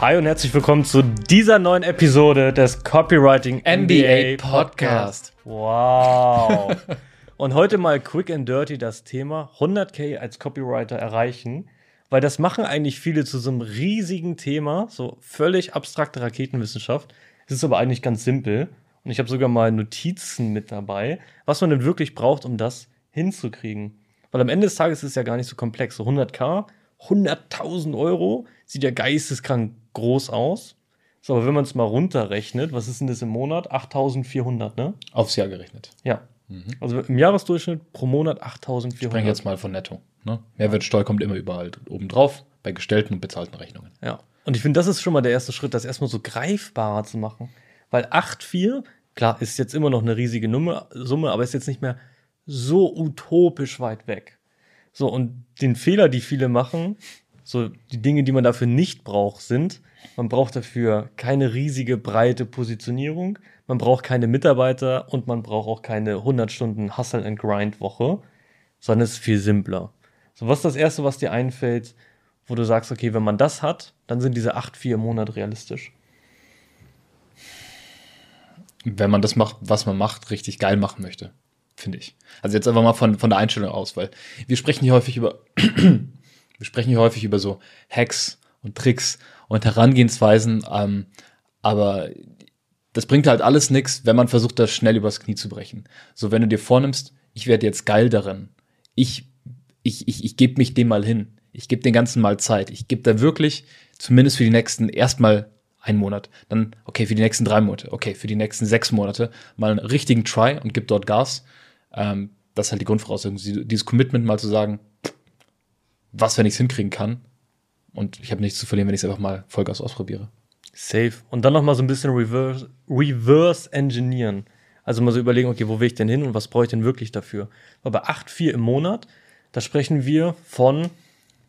Hi und herzlich willkommen zu dieser neuen Episode des Copywriting MBA Podcast. Wow. und heute mal quick and dirty das Thema 100k als Copywriter erreichen, weil das machen eigentlich viele zu so einem riesigen Thema, so völlig abstrakte Raketenwissenschaft. Es ist aber eigentlich ganz simpel und ich habe sogar mal Notizen mit dabei, was man denn wirklich braucht, um das hinzukriegen. Weil am Ende des Tages ist es ja gar nicht so komplex. So 100k, 100.000 Euro, sieht ja geisteskrank groß aus. So, aber wenn man es mal runterrechnet, was ist denn das im Monat? 8.400, ne? Aufs Jahr gerechnet. Ja. Mhm. Also im Jahresdurchschnitt pro Monat 8.400. Ich spreche jetzt mal von Netto. Ne? Mehrwertsteuer kommt immer überall obendrauf, bei gestellten und bezahlten Rechnungen. Ja. Und ich finde, das ist schon mal der erste Schritt, das erstmal so greifbarer zu machen. Weil 8,4, klar, ist jetzt immer noch eine riesige Summe, aber ist jetzt nicht mehr so utopisch weit weg. So, und den Fehler, die viele machen, so die Dinge, die man dafür nicht braucht, sind, man braucht dafür keine riesige, breite Positionierung, man braucht keine Mitarbeiter und man braucht auch keine 100 Stunden Hustle and Grind Woche, sondern es ist viel simpler. So, was ist das Erste, was dir einfällt, wo du sagst, okay, wenn man das hat, dann sind diese 8-4 im Monat realistisch? Wenn man das macht, was man macht, richtig geil machen möchte, finde ich. Also jetzt einfach mal von, von der Einstellung aus, weil wir sprechen hier häufig über wir sprechen hier häufig über so Hacks und Tricks und Herangehensweisen, ähm, aber das bringt halt alles nichts, wenn man versucht, das schnell übers Knie zu brechen. So, wenn du dir vornimmst, ich werde jetzt geil darin, ich, ich, ich, ich gebe mich dem mal hin, ich gebe den ganzen mal Zeit, ich gebe da wirklich, zumindest für die nächsten, erstmal einen Monat, dann, okay, für die nächsten drei Monate, okay, für die nächsten sechs Monate mal einen richtigen Try und gib dort Gas. Ähm, das ist halt die Grundvoraussetzung, dieses Commitment mal zu sagen, was, wenn ich es hinkriegen kann. Und ich habe nichts zu verlieren, wenn ich es einfach mal Vollgas ausprobiere. Safe. Und dann noch mal so ein bisschen reverse, reverse engineeren. Also mal so überlegen, okay, wo will ich denn hin und was brauche ich denn wirklich dafür? Aber bei 8,4 im Monat, da sprechen wir von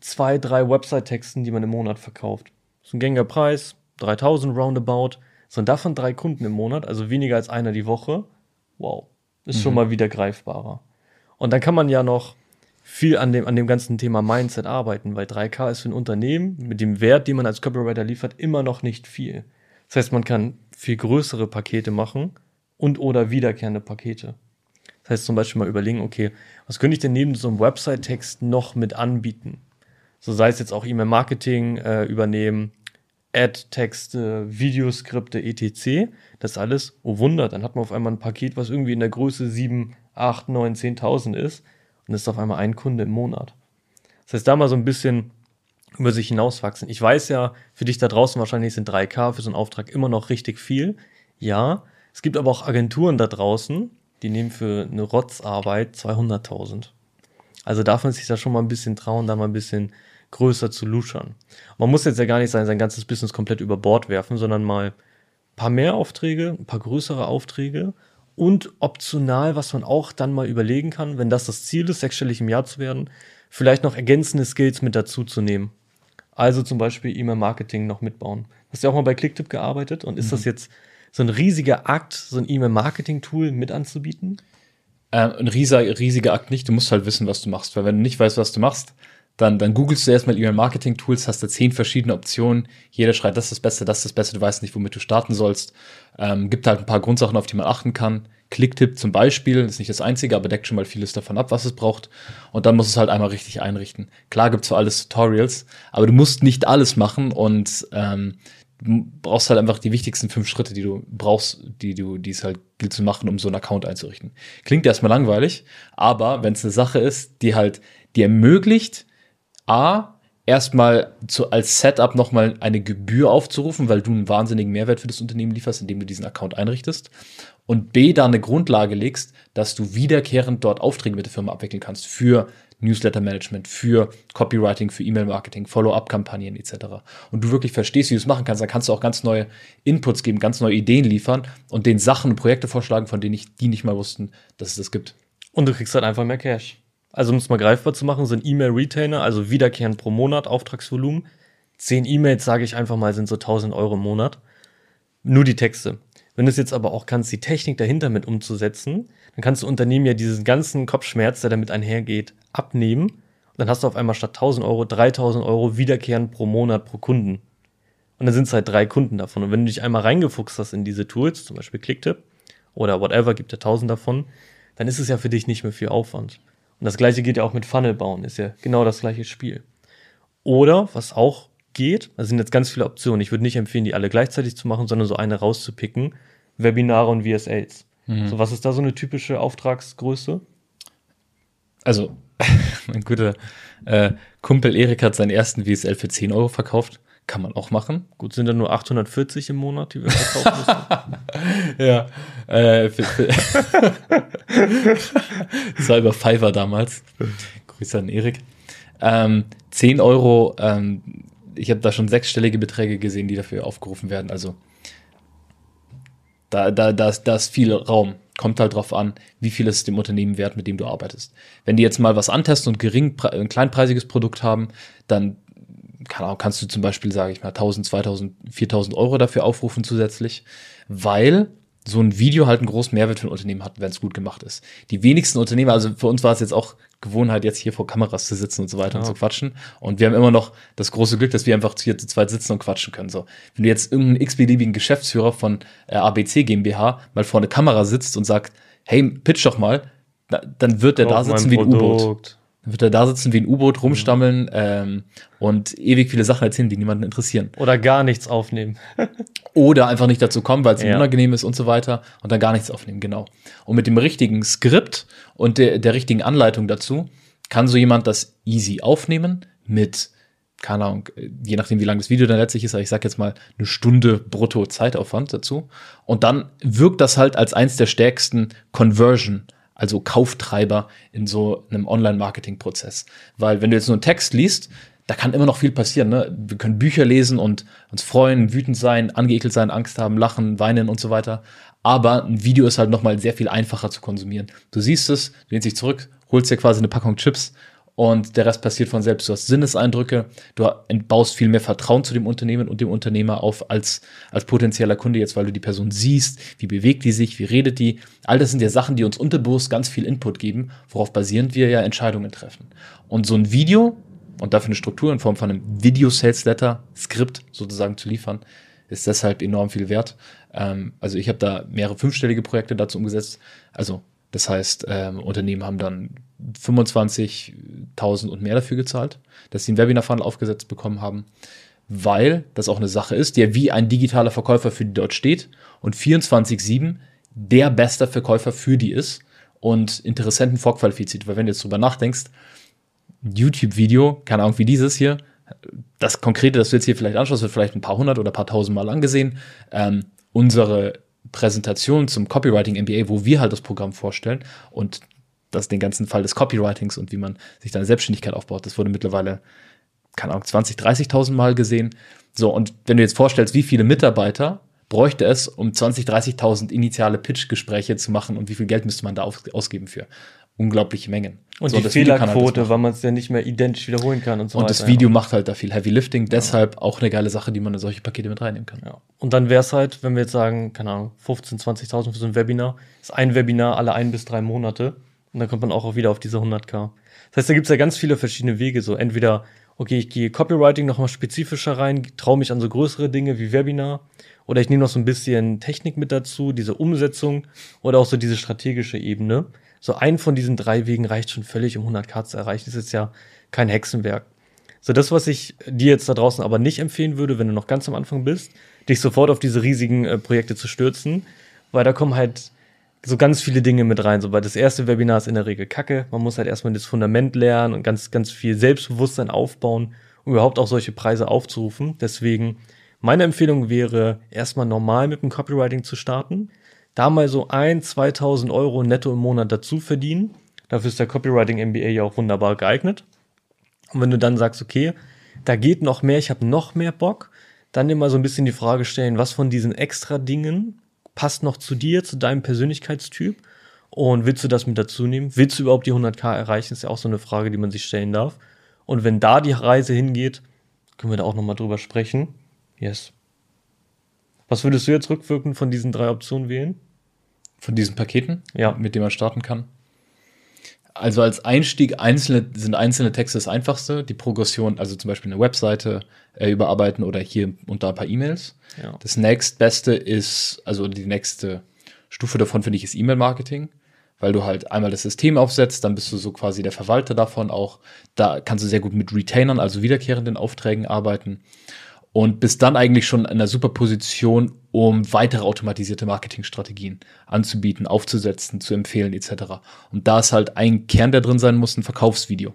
zwei, drei Website-Texten, die man im Monat verkauft. Ist ein gängiger Preis, 3000 roundabout. So, und davon drei Kunden im Monat, also weniger als einer die Woche. Wow. Ist mhm. schon mal wieder greifbarer. Und dann kann man ja noch viel an dem, an dem ganzen Thema Mindset arbeiten, weil 3K ist für ein Unternehmen mit dem Wert, den man als Copywriter liefert, immer noch nicht viel. Das heißt, man kann viel größere Pakete machen und oder wiederkehrende Pakete. Das heißt zum Beispiel mal überlegen, okay, was könnte ich denn neben so einem Website-Text noch mit anbieten? So sei es jetzt auch E-Mail-Marketing äh, übernehmen, Ad-Texte, Videoskripte, etc. Das alles, oh Wunder, dann hat man auf einmal ein Paket, was irgendwie in der Größe 7, 8, 9, 10.000 ist und ist auf einmal ein Kunde im Monat. Das heißt, da mal so ein bisschen über sich hinauswachsen. Ich weiß ja, für dich da draußen wahrscheinlich sind 3K für so einen Auftrag immer noch richtig viel. Ja, es gibt aber auch Agenturen da draußen, die nehmen für eine Rotzarbeit 200.000. Also darf man sich da schon mal ein bisschen trauen, da mal ein bisschen größer zu luschern. Man muss jetzt ja gar nicht sein, sein ganzes Business komplett über Bord werfen, sondern mal ein paar mehr Aufträge, ein paar größere Aufträge und optional, was man auch dann mal überlegen kann, wenn das das Ziel ist, sechsstellig im Jahr zu werden, vielleicht noch ergänzende Skills mit dazu zu nehmen. Also zum Beispiel E-Mail-Marketing noch mitbauen. Hast du ja auch mal bei Clicktip gearbeitet und ist mhm. das jetzt so ein riesiger Akt, so ein E-Mail-Marketing-Tool mit anzubieten? Äh, ein riesiger, riesiger Akt nicht. Du musst halt wissen, was du machst. Weil wenn du nicht weißt, was du machst, dann, dann googelst du erstmal E-Mail-Marketing-Tools, hast da zehn verschiedene Optionen. Jeder schreit, das ist das Beste, das ist das Beste. Du weißt nicht, womit du starten sollst. Ähm, gibt halt ein paar Grundsachen, auf die man achten kann. Clicktip zum Beispiel, ist nicht das einzige, aber deckt schon mal vieles davon ab, was es braucht. Und dann muss es halt einmal richtig einrichten. Klar gibt's für alles Tutorials, aber du musst nicht alles machen und ähm, du brauchst halt einfach die wichtigsten fünf Schritte, die du brauchst, die du, die es halt gilt zu machen, um so einen Account einzurichten. Klingt erstmal langweilig, aber wenn es eine Sache ist, die halt dir ermöglicht, A, erstmal zu, als Setup nochmal eine Gebühr aufzurufen, weil du einen wahnsinnigen Mehrwert für das Unternehmen lieferst, indem du diesen Account einrichtest. Und B, da eine Grundlage legst, dass du wiederkehrend dort Aufträge mit der Firma abwickeln kannst für Newsletter-Management, für Copywriting, für E-Mail-Marketing, Follow-up-Kampagnen etc. Und du wirklich verstehst, wie du es machen kannst, dann kannst du auch ganz neue Inputs geben, ganz neue Ideen liefern und den Sachen und Projekte vorschlagen, von denen ich die nicht mal wussten, dass es das gibt. Und du kriegst halt einfach mehr Cash. Also um es mal greifbar zu machen, sind E-Mail-Retainer, also wiederkehrend pro Monat, Auftragsvolumen. Zehn E-Mails, sage ich einfach mal, sind so 1000 Euro im Monat. Nur die Texte. Wenn du es jetzt aber auch kannst, die Technik dahinter mit umzusetzen, dann kannst du Unternehmen ja diesen ganzen Kopfschmerz, der damit einhergeht, abnehmen. Und dann hast du auf einmal statt 1000 Euro 3000 Euro wiederkehrend pro Monat pro Kunden. Und dann sind es halt drei Kunden davon. Und wenn du dich einmal reingefuchst hast in diese Tools, zum Beispiel Clicktip oder whatever, gibt ja tausend davon, dann ist es ja für dich nicht mehr viel Aufwand. Und das gleiche geht ja auch mit Funnel bauen, ist ja genau das gleiche Spiel. Oder, was auch geht, da sind jetzt ganz viele Optionen. Ich würde nicht empfehlen, die alle gleichzeitig zu machen, sondern so eine rauszupicken. Webinare und VSAs. Mhm. So, was ist da so eine typische Auftragsgröße? Also, mein guter äh, Kumpel Erik hat seinen ersten VSL für 10 Euro verkauft. Kann man auch machen. Gut, sind dann nur 840 im Monat, die wir verkaufen müssen. ja. Äh, für, für das war über Fiverr damals. Grüße an Erik. Ähm, 10 Euro, ähm, ich habe da schon sechsstellige Beträge gesehen, die dafür aufgerufen werden. Also da, da, da, ist, da ist viel Raum. Kommt halt drauf an, wie viel ist dem Unternehmen wert, mit dem du arbeitest. Wenn die jetzt mal was antesten und gering, ein kleinpreisiges Produkt haben, dann kann, kannst du zum Beispiel, sage ich mal, 1000, 2000, 4000 Euro dafür aufrufen zusätzlich, weil so ein Video halt einen großen Mehrwert für ein Unternehmen hat, wenn es gut gemacht ist. Die wenigsten Unternehmer, also für uns war es jetzt auch Gewohnheit, jetzt hier vor Kameras zu sitzen und so weiter ja. und zu quatschen. Und wir haben immer noch das große Glück, dass wir einfach hier zu zweit sitzen und quatschen können. So, wenn du jetzt irgendeinen x-beliebigen Geschäftsführer von äh, ABC GmbH mal vor eine Kamera sitzt und sagt, hey, pitch doch mal, dann wird der da sitzen wie ein U-Boot. Wird er da sitzen wie ein U-Boot, rumstammeln mhm. ähm, und ewig viele Sachen erzählen, die niemanden interessieren. Oder gar nichts aufnehmen. Oder einfach nicht dazu kommen, weil es ja. unangenehm ist und so weiter und dann gar nichts aufnehmen, genau. Und mit dem richtigen Skript und der, der richtigen Anleitung dazu kann so jemand das easy aufnehmen mit, keine Ahnung, je nachdem, wie lang das Video dann letztlich ist, aber ich sag jetzt mal eine Stunde brutto Zeitaufwand dazu. Und dann wirkt das halt als eins der stärksten Conversion- also Kauftreiber in so einem Online-Marketing-Prozess. Weil wenn du jetzt nur einen Text liest, da kann immer noch viel passieren. Ne? Wir können Bücher lesen und uns freuen, wütend sein, angeekelt sein, Angst haben, lachen, weinen und so weiter. Aber ein Video ist halt noch mal sehr viel einfacher zu konsumieren. Du siehst es, du lehnst dich zurück, holst dir quasi eine Packung Chips und der Rest passiert von selbst. Du hast Sinneseindrücke, du baust viel mehr Vertrauen zu dem Unternehmen und dem Unternehmer auf als, als potenzieller Kunde jetzt, weil du die Person siehst, wie bewegt die sich, wie redet die. All das sind ja Sachen, die uns unterbewusst ganz viel Input geben, worauf basierend wir ja Entscheidungen treffen. Und so ein Video und dafür eine Struktur in Form von einem Video-Sales-Letter, Skript sozusagen zu liefern, ist deshalb enorm viel wert. Ähm, also ich habe da mehrere fünfstellige Projekte dazu umgesetzt. Also das heißt, ähm, Unternehmen haben dann 25.000 und mehr dafür gezahlt, dass sie einen Webinar-Funnel aufgesetzt bekommen haben, weil das auch eine Sache ist, der wie ein digitaler Verkäufer für die dort steht und 24-7 der beste Verkäufer für die ist und Interessenten vorqualifiziert. Weil wenn du jetzt drüber nachdenkst, YouTube-Video, keine Ahnung wie dieses hier, das Konkrete, das du jetzt hier vielleicht anschaust, wird vielleicht ein paar hundert oder ein paar tausend Mal angesehen. Ähm, unsere Präsentation zum Copywriting MBA, wo wir halt das Programm vorstellen und das den ganzen Fall des Copywritings und wie man sich da eine Selbstständigkeit aufbaut, das wurde mittlerweile, keine Ahnung, 20, 30.000 Mal gesehen. So, und wenn du jetzt vorstellst, wie viele Mitarbeiter bräuchte es, um 20, 30.000 initiale Pitch-Gespräche zu machen und wie viel Geld müsste man da ausgeben für? Unglaubliche Mengen. Und so, die Fehlerquote, halt weil man es ja nicht mehr identisch wiederholen kann und so Und weiter, das Video ja. macht halt da viel Heavy Lifting, deshalb ja. auch eine geile Sache, die man in solche Pakete mit reinnehmen kann. Ja. Und dann wäre es halt, wenn wir jetzt sagen, keine Ahnung, 15, 20.000 für so ein Webinar, ist ein Webinar alle ein bis drei Monate und dann kommt man auch wieder auf diese 100k. Das heißt, da gibt es ja ganz viele verschiedene Wege. So entweder, okay, ich gehe Copywriting noch mal spezifischer rein, traue mich an so größere Dinge wie Webinar. Oder ich nehme noch so ein bisschen Technik mit dazu, diese Umsetzung oder auch so diese strategische Ebene. So ein von diesen drei Wegen reicht schon völlig, um 100k zu erreichen. Das ist ja kein Hexenwerk. So das, was ich dir jetzt da draußen aber nicht empfehlen würde, wenn du noch ganz am Anfang bist, dich sofort auf diese riesigen äh, Projekte zu stürzen, weil da kommen halt so ganz viele Dinge mit rein. So, weil das erste Webinar ist in der Regel kacke. Man muss halt erstmal das Fundament lernen und ganz, ganz viel Selbstbewusstsein aufbauen, um überhaupt auch solche Preise aufzurufen. Deswegen, meine Empfehlung wäre, erstmal normal mit dem Copywriting zu starten. Da mal so ein, 2000 Euro netto im Monat dazu verdienen. Dafür ist der Copywriting MBA ja auch wunderbar geeignet. Und wenn du dann sagst, okay, da geht noch mehr, ich habe noch mehr Bock, dann immer so ein bisschen die Frage stellen, was von diesen extra Dingen passt noch zu dir, zu deinem Persönlichkeitstyp? Und willst du das mit dazu nehmen? Willst du überhaupt die 100k erreichen? Ist ja auch so eine Frage, die man sich stellen darf. Und wenn da die Reise hingeht, können wir da auch nochmal drüber sprechen. Yes. Was würdest du jetzt rückwirkend von diesen drei Optionen wählen? Von diesen Paketen? Ja. Mit denen man starten kann? Also als Einstieg einzelne, sind einzelne Texte das einfachste. Die Progression, also zum Beispiel eine Webseite äh, überarbeiten oder hier und da ein paar E-Mails. Ja. Das nächstbeste ist, also die nächste Stufe davon finde ich ist E-Mail-Marketing, weil du halt einmal das System aufsetzt, dann bist du so quasi der Verwalter davon auch. Da kannst du sehr gut mit Retainern, also wiederkehrenden Aufträgen arbeiten und bist dann eigentlich schon in einer super Position, um weitere automatisierte Marketingstrategien anzubieten, aufzusetzen, zu empfehlen etc. Und da ist halt ein Kern, der drin sein muss, ein Verkaufsvideo.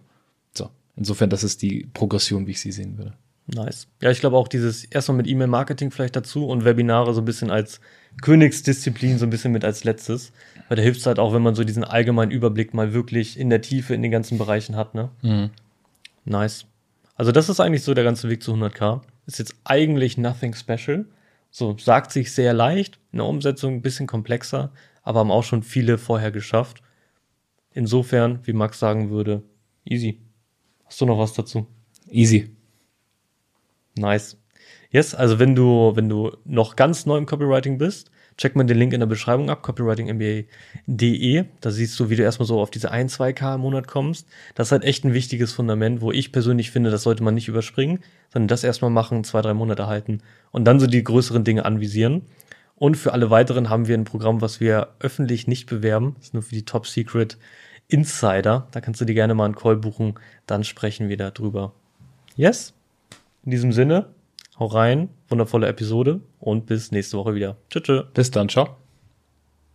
So, insofern, das ist die Progression, wie ich sie sehen würde. Nice. Ja, ich glaube auch dieses erstmal mit E-Mail-Marketing vielleicht dazu und Webinare so ein bisschen als Königsdisziplin so ein bisschen mit als letztes. Weil da hilft es halt auch, wenn man so diesen allgemeinen Überblick mal wirklich in der Tiefe in den ganzen Bereichen hat, ne? Mhm. Nice. Also das ist eigentlich so der ganze Weg zu 100k. Ist jetzt eigentlich nothing special. So, sagt sich sehr leicht, in der Umsetzung ein bisschen komplexer, aber haben auch schon viele vorher geschafft. Insofern, wie Max sagen würde, easy. Hast du noch was dazu? Easy. Nice. Yes, also wenn du, wenn du noch ganz neu im Copywriting bist, check mal den Link in der Beschreibung ab, copywritingmba.de. Da siehst du, wie du erstmal so auf diese 1, 2K im Monat kommst. Das ist halt echt ein wichtiges Fundament, wo ich persönlich finde, das sollte man nicht überspringen, sondern das erstmal machen, zwei, drei Monate halten und dann so die größeren Dinge anvisieren. Und für alle weiteren haben wir ein Programm, was wir öffentlich nicht bewerben. Das ist nur für die Top Secret Insider. Da kannst du dir gerne mal einen Call buchen. Dann sprechen wir darüber. Yes? In diesem Sinne, hau rein, wundervolle Episode und bis nächste Woche wieder. Tschüss. Bis dann, ciao.